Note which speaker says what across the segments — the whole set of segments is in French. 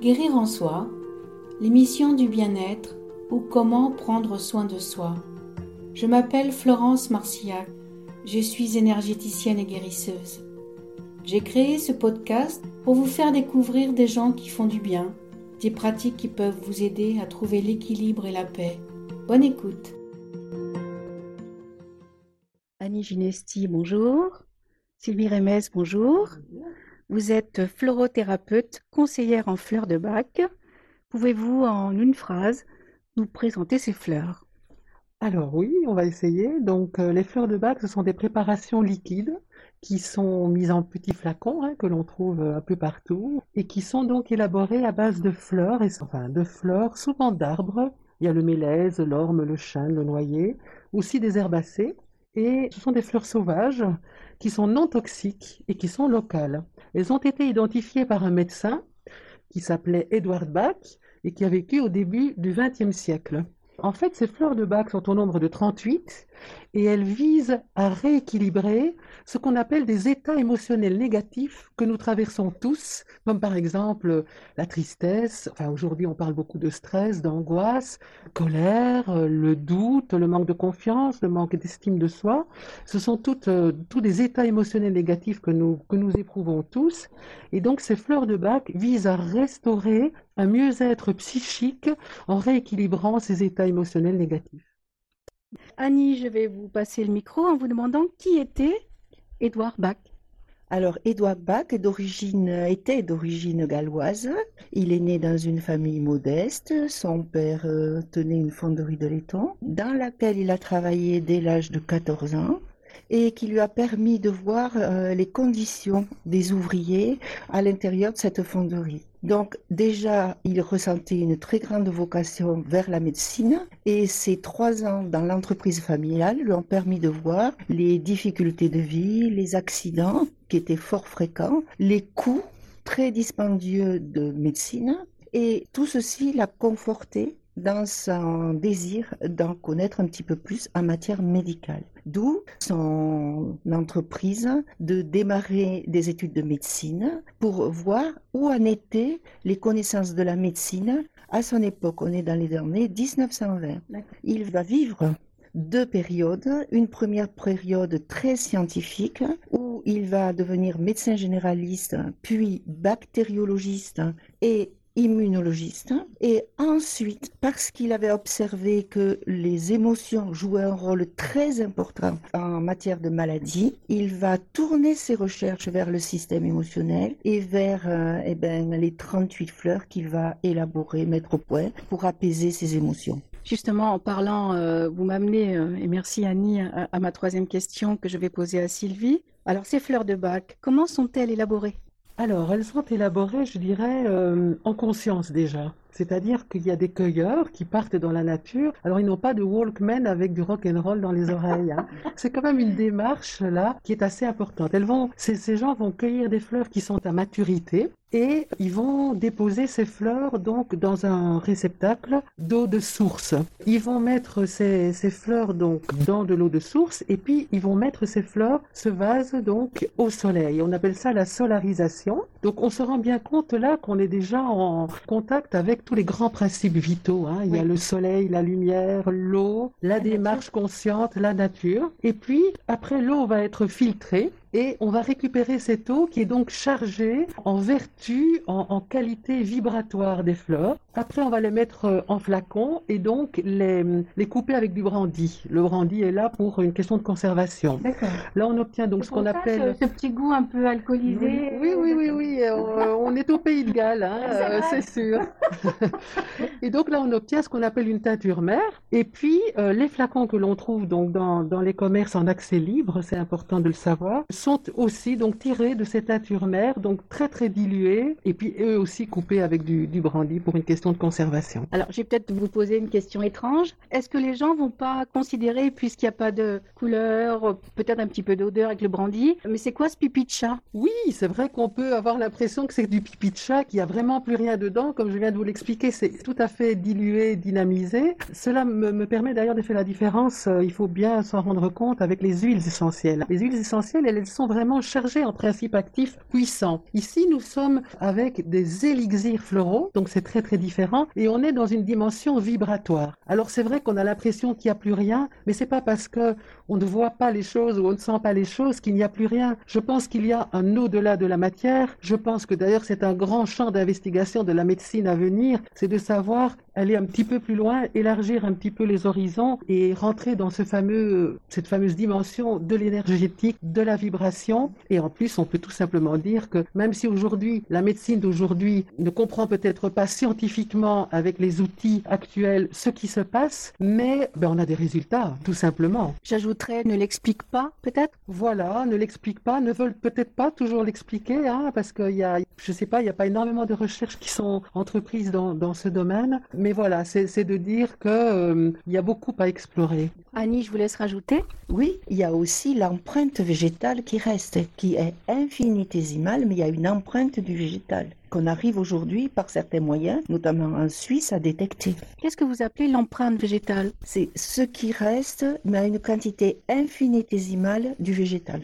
Speaker 1: Guérir en soi, l'émission du bien-être ou comment prendre soin de soi. Je m'appelle Florence Marcillac, je suis énergéticienne et guérisseuse. J'ai créé ce podcast pour vous faire découvrir des gens qui font du bien, des pratiques qui peuvent vous aider à trouver l'équilibre et la paix. Bonne écoute.
Speaker 2: Annie Ginesti, bonjour. Sylvie Rémez, bonjour. Vous êtes florothérapeute, conseillère en fleurs de bac. Pouvez-vous, en une phrase, nous présenter ces fleurs?
Speaker 3: Alors oui, on va essayer. Donc euh, les fleurs de bac, ce sont des préparations liquides qui sont mises en petits flacons hein, que l'on trouve euh, un peu partout et qui sont donc élaborées à base de fleurs, et, enfin de fleurs, souvent d'arbres. Il y a le mélèze, l'orme, le chêne, le noyer, aussi des herbacées. Et ce sont des fleurs sauvages qui sont non toxiques et qui sont locales. Elles ont été identifiées par un médecin qui s'appelait Edward Bach et qui a vécu au début du XXe siècle. En fait, ces fleurs de bac sont au nombre de 38 et elles visent à rééquilibrer ce qu'on appelle des états émotionnels négatifs que nous traversons tous, comme par exemple la tristesse, enfin aujourd'hui on parle beaucoup de stress, d'angoisse, colère, le doute, le manque de confiance, le manque d'estime de soi. Ce sont toutes, euh, tous des états émotionnels négatifs que nous, que nous éprouvons tous. Et donc ces fleurs de bac visent à restaurer un mieux-être psychique en rééquilibrant ces états émotionnels négatifs.
Speaker 2: Annie, je vais vous passer le micro en vous demandant qui était Édouard Bach.
Speaker 4: Alors, Édouard Bach d'origine, était d'origine galloise. Il est né dans une famille modeste. Son père euh, tenait une fonderie de laiton dans laquelle il a travaillé dès l'âge de 14 ans et qui lui a permis de voir euh, les conditions des ouvriers à l'intérieur de cette fonderie. Donc déjà, il ressentait une très grande vocation vers la médecine et ces trois ans dans l'entreprise familiale lui ont permis de voir les difficultés de vie, les accidents qui étaient fort fréquents, les coûts très dispendieux de médecine et tout ceci l'a conforté dans son désir d'en connaître un petit peu plus en matière médicale. D'où son entreprise de démarrer des études de médecine pour voir où en étaient les connaissances de la médecine à son époque. On est dans les années 1920. Il va vivre deux périodes. Une première période très scientifique où il va devenir médecin généraliste, puis bactériologiste et immunologiste. Et ensuite, parce qu'il avait observé que les émotions jouaient un rôle très important en matière de maladie, il va tourner ses recherches vers le système émotionnel et vers euh, eh ben, les 38 fleurs qu'il va élaborer, mettre au point pour apaiser ses émotions.
Speaker 2: Justement, en parlant, euh, vous m'amenez, euh, et merci Annie, à, à ma troisième question que je vais poser à Sylvie. Alors, ces fleurs de bac, comment sont-elles élaborées?
Speaker 3: Alors, elles sont élaborées, je dirais, euh, en conscience déjà. C'est-à-dire qu'il y a des cueilleurs qui partent dans la nature. Alors, ils n'ont pas de Walkman avec du rock and roll dans les oreilles. Hein. C'est quand même une démarche là qui est assez importante. Elles vont, ces, ces gens vont cueillir des fleurs qui sont à maturité et ils vont déposer ces fleurs donc dans un réceptacle d'eau de source. Ils vont mettre ces, ces, fleurs donc dans de l'eau de source et puis ils vont mettre ces fleurs, ce vase donc au soleil. On appelle ça la solarisation. Donc on se rend bien compte là qu'on est déjà en contact avec tous les grands principes vitaux. Hein. Il y a le soleil, la lumière, l'eau, la, la démarche nature. consciente, la nature. Et puis après l'eau va être filtrée et on va récupérer cette eau qui est donc chargée en vertu, en, en, qualité vibratoire des fleurs. Après, on va les mettre euh, en flacon et donc les, les couper avec du brandy. Le brandy est là pour une question de conservation. Là, on obtient donc ce qu'on appelle...
Speaker 2: Ce, ce, petit goût un peu alcoolisé.
Speaker 3: Oui, oui, oui, oui. on, on, est au Pays de Galles, hein, euh, c'est sûr. et donc là, on obtient ce qu'on appelle une teinture mère. Et puis, euh, les flacons que l'on trouve donc dans, dans les commerces en accès libre, c'est important de le savoir, sont aussi donc tirés de cette nature mère, donc très très dilués, et puis eux aussi coupés avec du, du brandy pour une question de conservation.
Speaker 2: Alors, je vais peut-être vous poser une question étrange. Est-ce que les gens vont pas considérer, puisqu'il n'y a pas de couleur, peut-être un petit peu d'odeur avec le brandy, mais c'est quoi ce pipi de chat?
Speaker 3: Oui, c'est vrai qu'on peut avoir l'impression que c'est du pipi de chat, qu'il n'y a vraiment plus rien dedans. Comme je viens de vous l'expliquer, c'est tout à fait dilué, dynamisé. Cela me, me permet d'ailleurs de faire la différence, il faut bien s'en rendre compte avec les huiles essentielles. Les huiles essentielles, elles sont vraiment chargées en principes actifs puissants. Ici, nous sommes avec des élixirs floraux, donc c'est très très différent, et on est dans une dimension vibratoire. Alors c'est vrai qu'on a l'impression qu'il n'y a plus rien, mais c'est pas parce que on ne voit pas les choses ou on ne sent pas les choses qu'il n'y a plus rien. Je pense qu'il y a un au-delà de la matière. Je pense que d'ailleurs c'est un grand champ d'investigation de la médecine à venir, c'est de savoir aller un petit peu plus loin, élargir un petit peu les horizons et rentrer dans ce fameux, cette fameuse dimension de l'énergétique, de la vibration. Et en plus, on peut tout simplement dire que même si aujourd'hui, la médecine d'aujourd'hui ne comprend peut-être pas scientifiquement avec les outils actuels ce qui se passe, mais ben, on a des résultats, tout simplement.
Speaker 2: J'ajouterais, ne l'explique pas, peut-être?
Speaker 3: Voilà, ne l'explique pas, ne veulent peut-être pas toujours l'expliquer, hein, parce qu'il y a, je sais pas, il n'y a pas énormément de recherches qui sont entreprises dans, dans ce domaine, mais voilà, c'est de dire qu'il euh, il y a beaucoup à explorer.
Speaker 2: Annie, je vous laisse rajouter.
Speaker 4: Oui, il y a aussi l'empreinte végétale qui reste, qui est infinitésimale, mais il y a une empreinte du végétal qu'on arrive aujourd'hui par certains moyens, notamment en Suisse, à détecter.
Speaker 2: Qu'est-ce que vous appelez l'empreinte végétale?
Speaker 4: C'est ce qui reste, mais à une quantité infinitésimale du végétal,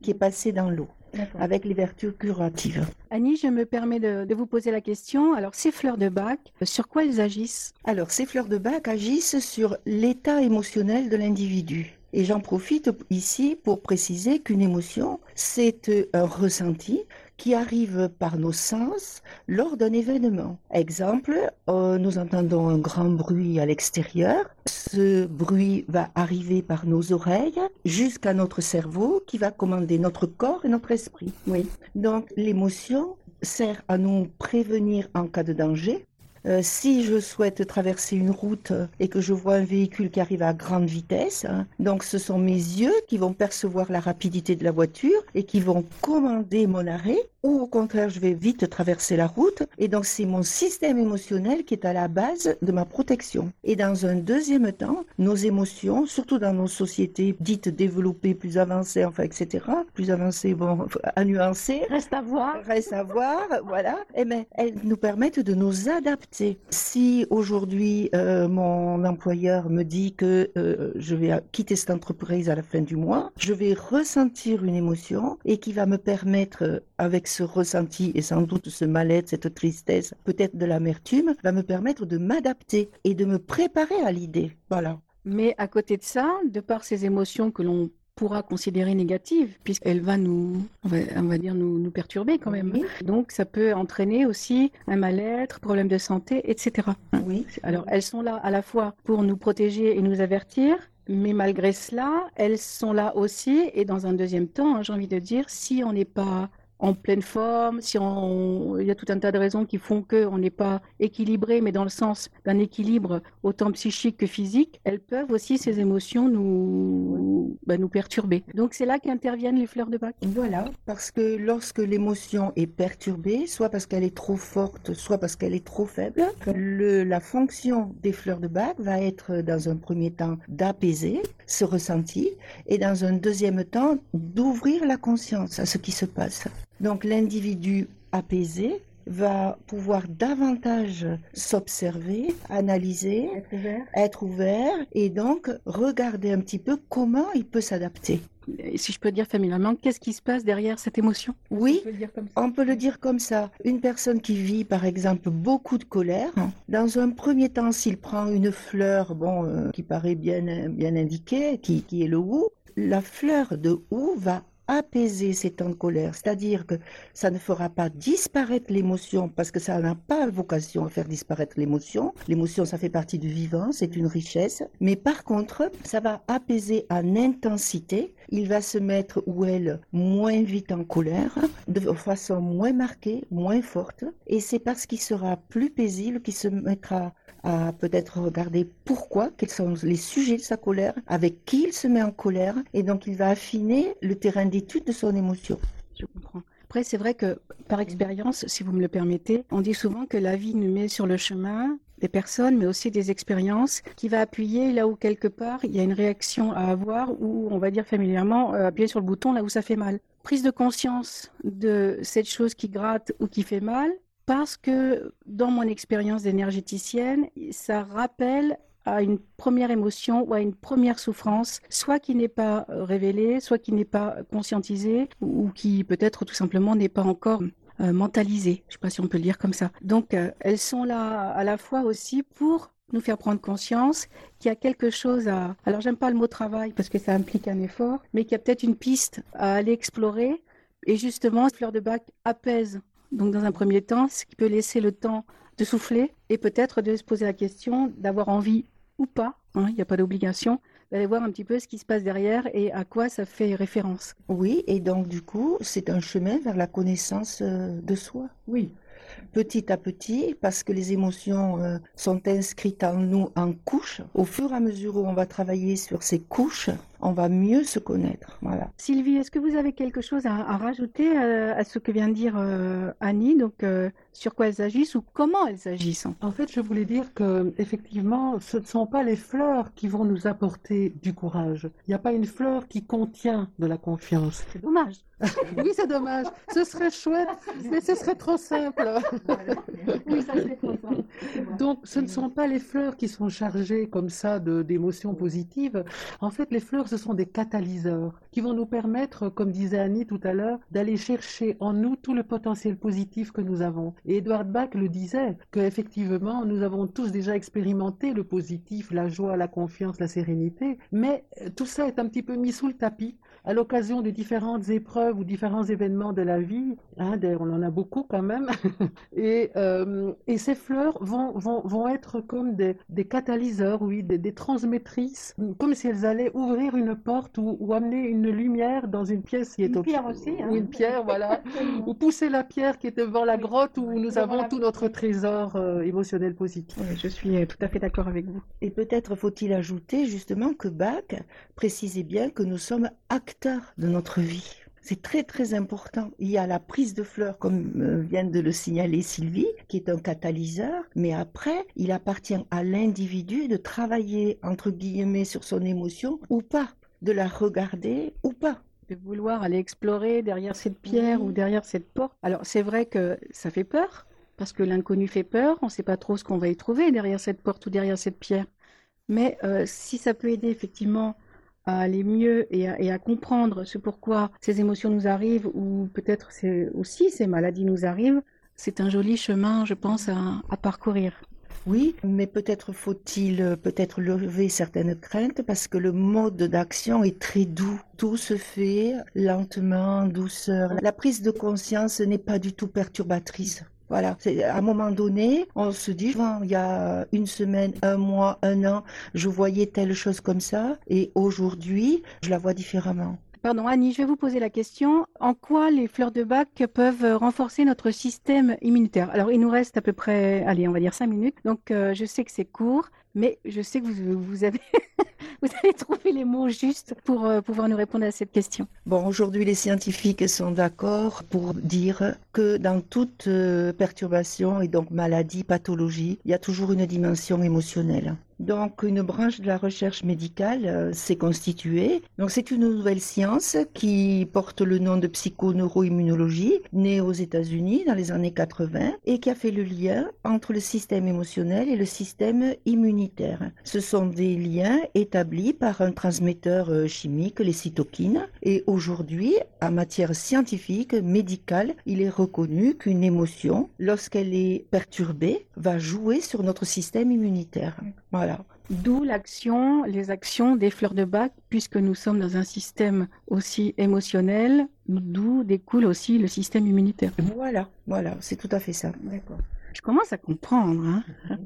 Speaker 4: qui est passé dans l'eau avec les vertus curatives.
Speaker 2: Annie, je me permets de, vous poser la question. Alors, ces fleurs de bac, sur quoi elles agissent?
Speaker 4: Alors, ces fleurs de bac agissent sur l'état émotionnel de l'individu. Et j'en profite ici pour préciser qu'une émotion, c'est un ressenti qui arrive par nos sens lors d'un événement. Exemple, euh, nous entendons un grand bruit à l'extérieur. Ce bruit va arriver par nos oreilles jusqu'à notre cerveau qui va commander notre corps et notre esprit. Oui. Donc l'émotion sert à nous prévenir en cas de danger, euh, si je souhaite traverser une route et que je vois un véhicule qui arrive à grande vitesse, hein, donc ce sont mes yeux qui vont percevoir la rapidité de la voiture et qui vont commander mon arrêt ou au contraire je vais vite traverser la route et donc c'est mon système émotionnel qui est à la base de ma protection. Et dans un deuxième temps, nos émotions, surtout dans nos sociétés dites développées, plus avancées, enfin etc., plus avancées, bon, à nuancer.
Speaker 2: Reste à voir.
Speaker 4: Reste à voir, voilà. Eh bien, elles nous permettent de nous adapter. Si aujourd'hui euh, mon employeur me dit que euh, je vais quitter cette entreprise à la fin du mois, je vais ressentir une émotion et qui va me permettre avec ce ressenti et sans doute ce mal-être, cette tristesse, peut-être de l'amertume, va me permettre de m'adapter et de me préparer à l'idée. Voilà.
Speaker 2: Mais à côté de ça, de par ces émotions que l'on pourra considérer négatives, puisqu'elle va nous, on va, dire, nous, nous, perturber quand même. Donc, ça peut entraîner aussi un mal-être, problème de santé, etc.
Speaker 4: Oui.
Speaker 2: Alors, elles sont là à la fois pour nous protéger et nous avertir, mais malgré cela, elles sont là aussi, et dans un deuxième temps, hein, j'ai envie de dire, si on n'est pas en pleine forme, si il y a tout un tas de raisons qui font qu'on n'est pas équilibré, mais dans le sens d'un équilibre autant psychique que physique, elles peuvent aussi, ces émotions, nous, bah, nous perturber. Donc c'est là qu'interviennent les fleurs de bac.
Speaker 4: Voilà, parce que lorsque l'émotion est perturbée, soit parce qu'elle est trop forte, soit parce qu'elle est trop faible, le, la fonction des fleurs de bac va être dans un premier temps d'apaiser ce ressenti et dans un deuxième temps d'ouvrir la conscience à ce qui se passe. Donc l'individu apaisé va pouvoir davantage s'observer, analyser, être ouvert. et donc regarder un petit peu comment il peut s'adapter.
Speaker 2: Si je peux dire familièrement, qu'est-ce qui se passe derrière cette émotion?
Speaker 4: Oui, on peut, le dire comme ça. Une personne qui vit, par exemple, beaucoup de colère, dans un premier temps, s'il prend une fleur, bon, euh, qui paraît bien, bien indiquée, qui, qui est le hou, la fleur de hou va apaiser ces temps de colère, c'est-à-dire que ça ne fera pas disparaître l'émotion parce que ça n'a pas vocation à faire disparaître l'émotion. L'émotion, ça fait partie du vivant, c'est une richesse. Mais par contre, ça va apaiser en intensité. Il va se mettre ou elle moins vite en colère, de façon moins marquée, moins forte. Et c'est parce qu'il sera plus paisible qu'il se mettra à peut-être regarder pourquoi, quels sont les sujets de sa colère, avec qui il se met en colère, et donc il va affiner le terrain d'étude de son émotion.
Speaker 2: Je comprends. Après, c'est vrai que par expérience, si vous me le permettez, on dit souvent que la vie nous met sur le chemin des personnes, mais aussi des expériences, qui va appuyer là où quelque part il y a une réaction à avoir, ou on va dire familièrement euh, appuyer sur le bouton là où ça fait mal. Prise de conscience de cette chose qui gratte ou qui fait mal, parce que dans mon expérience d'énergéticienne, ça rappelle à une première émotion ou à une première souffrance, soit qui n'est pas euh, révélée, soit qui n'est pas conscientisée, ou qui peut-être tout simplement n'est pas encore euh, mentalisée. Je ne sais pas si on peut le dire comme ça. Donc, euh, elles sont là à la fois aussi pour nous faire prendre conscience qu'il y a quelque chose à... Alors, j'aime pas le mot travail parce que ça implique un effort, mais qu'il y a peut-être une piste à aller explorer. Et justement, Fleur de Bac apaise. Donc, dans un premier temps, ce qui peut laisser le temps de souffler et peut-être de se poser la question d'avoir envie ou pas, hein, il n'y a pas d'obligation, d'aller voir un petit peu ce qui se passe derrière et à quoi ça fait référence.
Speaker 4: Oui, et donc du coup, c'est un chemin vers la connaissance euh, de soi.
Speaker 3: Oui,
Speaker 4: petit à petit, parce que les émotions euh, sont inscrites en nous en couches. Au fur et à mesure où on va travailler sur ces couches, on va mieux se connaître. Voilà.
Speaker 2: Sylvie, est-ce que vous avez quelque chose à, à rajouter euh, à ce que vient de dire euh, Annie, donc euh, sur quoi elles agissent ou comment elles agissent
Speaker 3: En fait, je voulais dire que effectivement, ce ne sont pas les fleurs qui vont nous apporter du courage. Il n'y a pas une fleur qui contient de la confiance.
Speaker 2: C'est dommage.
Speaker 3: oui, c'est dommage. Ce serait chouette, mais ce serait trop simple.
Speaker 2: oui, ça serait trop simple.
Speaker 3: Donc, ce ne sont pas les fleurs qui sont chargées comme ça de d'émotions positives. En fait, les fleurs, ce sont des catalyseurs qui vont nous permettre, comme disait Annie tout à l'heure, d'aller chercher en nous tout le potentiel positif que nous avons. Et Edward Bach le disait, qu'effectivement, nous avons tous déjà expérimenté le positif, la joie, la confiance, la sérénité, mais euh, tout ça est un petit peu mis sous le tapis à l'occasion de différentes épreuves ou différents événements de la vie. Hein, on en a beaucoup quand même. et, euh, et ces fleurs vont, vont, vont être comme des, des catalyseurs, oui, des, des, transmettrices, comme si elles allaient ouvrir une porte ou, ou, amener une lumière dans une pièce qui est
Speaker 2: une pierre aussi. Hein.
Speaker 3: Ou une pierre, voilà. ou pousser la pierre qui est devant la grotte où nous avons tout notre trésor euh, émotionnel positif.
Speaker 2: Oui, je suis tout à fait d'accord avec vous.
Speaker 4: Et peut-être faut-il ajouter justement que Bach précisait bien que nous sommes acteurs de notre vie. C'est très très important. Il y a la prise de fleurs, comme euh, vient de le signaler Sylvie, qui est un catalyseur, mais après, il appartient à l'individu de travailler, entre guillemets, sur son émotion ou pas, de la regarder ou pas
Speaker 2: de vouloir aller explorer derrière cette pierre ou derrière cette porte. Alors c'est vrai que ça fait peur, parce que l'inconnu fait peur, on ne sait pas trop ce qu'on va y trouver derrière cette porte ou derrière cette pierre. Mais euh, si ça peut aider effectivement à aller mieux et à, comprendre ce pourquoi ces émotions nous arrivent ou peut-être aussi ces maladies nous arrivent, c'est un joli chemin, je pense, à, à parcourir.
Speaker 4: Oui, mais peut-être faut-il euh, peut-être lever certaines craintes parce que le mode d'action est très doux. Tout se fait lentement, douceur. La prise de conscience n'est pas du tout perturbatrice. Voilà, c'est à un moment donné, on se dit, bon, il y a une semaine, un mois, un an, je voyais telle chose comme ça, et aujourd'hui, je la vois différemment.
Speaker 2: Pardon, Annie, je vais vous poser la question. En quoi les fleurs de bac peuvent renforcer notre système immunitaire? Alors, il nous reste à peu près, allez, on va dire cinq minutes. Donc, euh, je sais que c'est court, mais je sais que vous, vous avez, vous avez trouvé les mots justes pour euh, pouvoir nous répondre à cette question.
Speaker 4: Bon, aujourd'hui, les scientifiques sont d'accord pour dire que dans toute euh, perturbation et donc maladie, pathologie, il y a toujours une dimension émotionnelle. Donc, une branche de la recherche médicale euh, s'est constituée. Donc, c'est une nouvelle science qui porte le nom de psychoneuroimmunologie, née aux États-Unis dans les années 80 et qui a fait le lien entre le système émotionnel et le système immunitaire. Ce sont des liens établis par un transmetteur euh, chimique, les cytokines. Et aujourd'hui, en matière scientifique, médicale, il est reconnu qu'une émotion, lorsqu'elle est perturbée, va jouer sur notre système immunitaire. Voilà.
Speaker 2: D'où l'action, les actions des fleurs de bac, puisque nous sommes dans un système aussi émotionnel, d'où découle aussi le système immunitaire.
Speaker 4: Voilà, voilà, c'est tout à fait ça.
Speaker 2: D'accord. Je commence à comprendre. Hein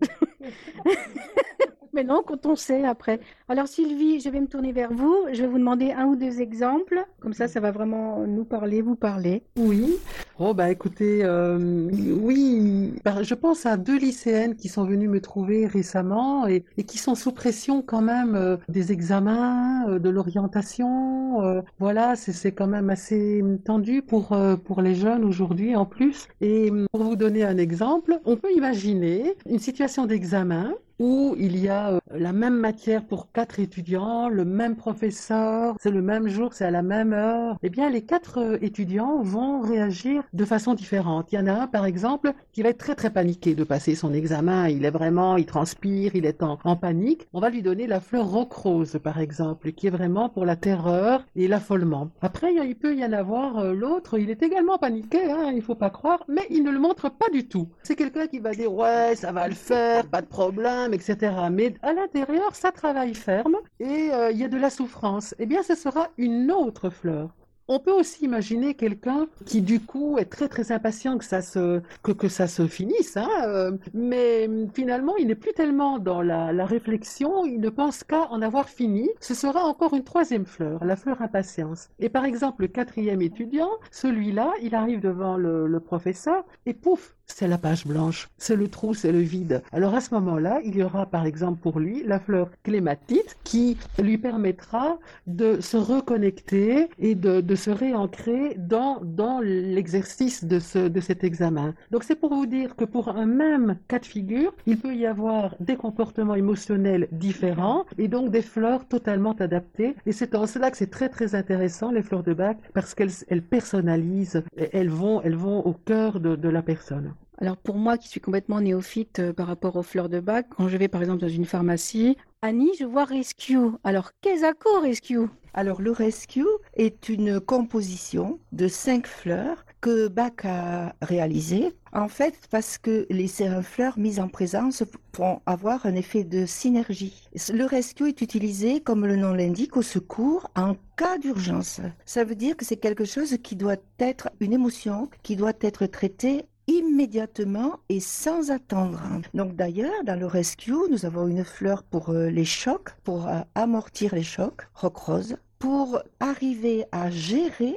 Speaker 2: Mais non, quand on sait après. Alors Sylvie, je vais me tourner vers vous. Je vais vous demander un ou deux exemples. Comme ça, ça va vraiment nous parler, vous parler.
Speaker 3: Oui. Oh bah écoutez, euh, oui, bah, je pense à deux lycéennes qui sont venues me trouver récemment et, et qui sont sous pression quand même euh, des examens, euh, de l'orientation. euh, voilà, c'est quand même assez tendu pour euh, pour les jeunes aujourd'hui en plus. Et pour vous donner un exemple, on peut imaginer une situation d'examen où il y a euh, la même matière pour quatre étudiants, le même professeur, c'est le même jour, c'est à la même heure, eh bien les quatre euh, étudiants vont réagir de façon différente. Il y en a un par exemple qui va être très très paniqué de passer son examen, il est vraiment, il transpire, il est en, panique. On va lui donner la fleur roc rose par exemple, qui est vraiment pour la terreur et l'affolement. Après il peut y en avoir euh, l'autre, il est également paniqué, hein, il faut pas croire, mais il ne le montre pas du tout. C'est quelqu'un qui va dire ouais ça va le faire, pas de problème etc. Mais à l'intérieur, ça travaille ferme et euh, il y a de la souffrance. Eh bien, ce sera une autre fleur. On peut aussi imaginer quelqu'un qui du coup est très très impatient que ça se que, que ça se finisse, hein, euh, mais finalement il n'est plus tellement dans la, réflexion, il ne pense qu'à en avoir fini. Ce sera encore une troisième fleur, la fleur impatience. Et par exemple le quatrième étudiant, celui-là, il arrive devant le, le professeur et pouf, c'est la page blanche, c'est le trou, c'est le vide. Alors à ce moment-là, il y aura par exemple pour lui la fleur clématite qui lui permettra de se reconnecter et de, se réancrer dans, dans l'exercice de, ce, de cet examen. Donc c'est pour vous dire que pour un même cas de figure, il peut y avoir des comportements émotionnels différents et donc des fleurs totalement adaptées. Et c'est en cela que c'est très très intéressant les fleurs de bac parce qu'elles elles personnalisent, elles vont, elles vont au cœur de la personne.
Speaker 2: Alors pour moi qui suis complètement néophyte euh, par rapport aux fleurs de bac, quand je vais par exemple dans une pharmacie, Annie, je vois Rescue. Alors qu'est-ce que Rescue?
Speaker 4: Alors le Rescue est une composition de cinq fleurs que Bach a réalisé. En fait, parce que les fleurs mises en présence vont avoir un effet de synergie. Le rescue est utilisé, comme le nom l'indique, au secours en cas d'urgence. Ça veut dire que c'est quelque chose qui doit être une émotion qui doit être traitée immédiatement et sans attendre. Donc d'ailleurs, dans le rescue, nous avons une fleur pour euh, les chocs, pour euh, amortir les chocs, rock rose, pour arriver à gérer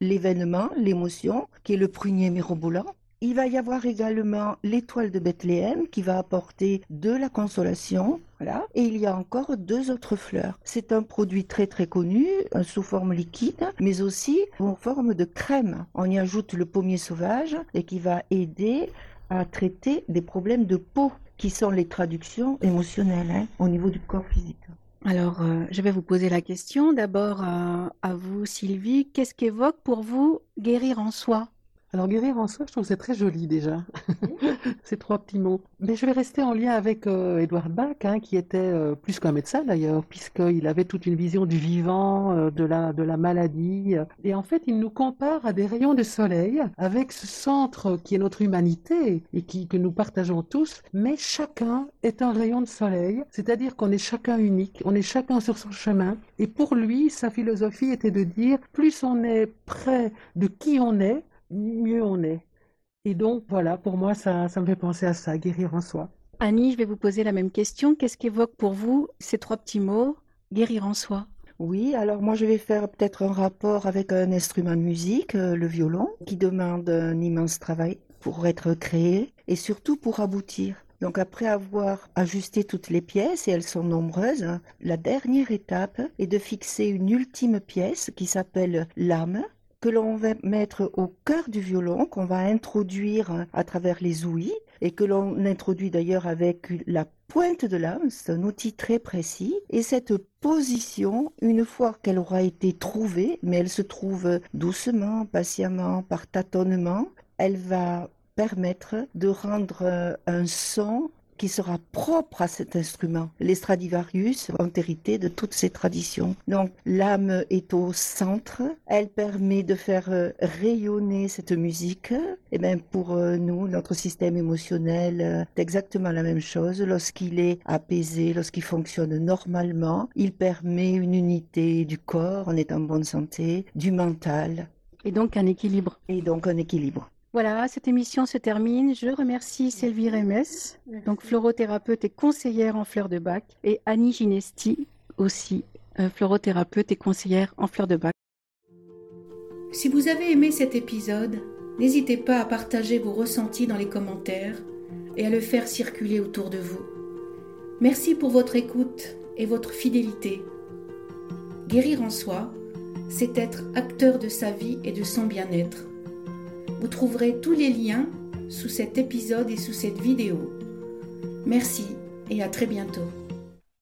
Speaker 4: l'événement, l'émotion, qui est le prunier mirobolant, il va y avoir également l'étoile de Bethléem qui va apporter de la consolation. Voilà. Et il y a encore deux autres fleurs. C'est un produit très très connu, sous forme liquide, mais aussi en forme de crème. On y ajoute le pommier sauvage et qui va aider à traiter des problèmes de peau, qui sont les traductions émotionnelles hein, au niveau du corps physique.
Speaker 2: Alors, euh, je vais vous poser la question. D'abord, à, à vous, Sylvie, qu'est-ce qu'évoque pour vous guérir en soi?
Speaker 3: Alors guérir en soi, je trouve que c'est très joli déjà, ces trois petits mots. Mais je vais rester en lien avec euh, Edouard Bach, hein, qui était euh, plus qu'un médecin d'ailleurs, puisqu'il avait toute une vision du vivant, euh, de, la, de la maladie. Et en fait, il nous compare à des rayons de soleil, avec ce centre qui est notre humanité et qui, que nous partageons tous, mais chacun est un rayon de soleil, c'est-à-dire qu'on est chacun unique, on est chacun sur son chemin. Et pour lui, sa philosophie était de dire, plus on est près de qui on est, mieux on est. Et donc, voilà, pour moi, ça, ça me fait penser à ça, guérir en soi.
Speaker 2: Annie, je vais vous poser la même question. Qu'est-ce qu'évoque pour vous ces trois petits mots, guérir en soi?
Speaker 4: Oui, alors moi je vais faire peut-être un rapport avec un instrument de musique, euh, le violon, qui demande un immense travail pour être créé et surtout pour aboutir. Donc après avoir ajusté toutes les pièces, et elles sont nombreuses, hein, la dernière étape est de fixer une ultime pièce qui s'appelle l'âme, que l'on va mettre au cœur du violon, qu'on va introduire à travers les ouïes, et que l'on introduit d'ailleurs avec la pointe de lame, c'est un outil très précis, et cette position, une fois qu'elle aura été trouvée, mais elle se trouve doucement, patiemment, par tâtonnement, elle va permettre de rendre un son qui sera propre à cet instrument. Les Stradivarius ont hérité de toutes ces traditions. Donc l'âme est au centre, elle permet de faire euh, rayonner cette musique. Et eh bien pour euh, nous, notre système émotionnel, euh, c'est exactement la même chose. Lorsqu'il est apaisé, lorsqu'il fonctionne normalement, il permet une unité du corps, on est en bonne santé, du mental.
Speaker 2: Et donc un équilibre.
Speaker 4: Et donc un équilibre.
Speaker 2: Voilà, cette émission se termine. Je remercie Sylvie Remes, donc florothérapeute et conseillère en fleurs de bac, et Annie Ginesti, aussi euh, florothérapeute et conseillère en fleurs de bac.
Speaker 1: Si vous avez aimé cet épisode, n'hésitez pas à partager vos ressentis dans les commentaires et à le faire circuler autour de vous. Merci pour votre écoute et votre fidélité. Guérir en soi, c'est être acteur de sa vie et de son bien-être. Vous trouverez tous les liens sous cet épisode et sous cette vidéo. Merci
Speaker 2: et à très bientôt.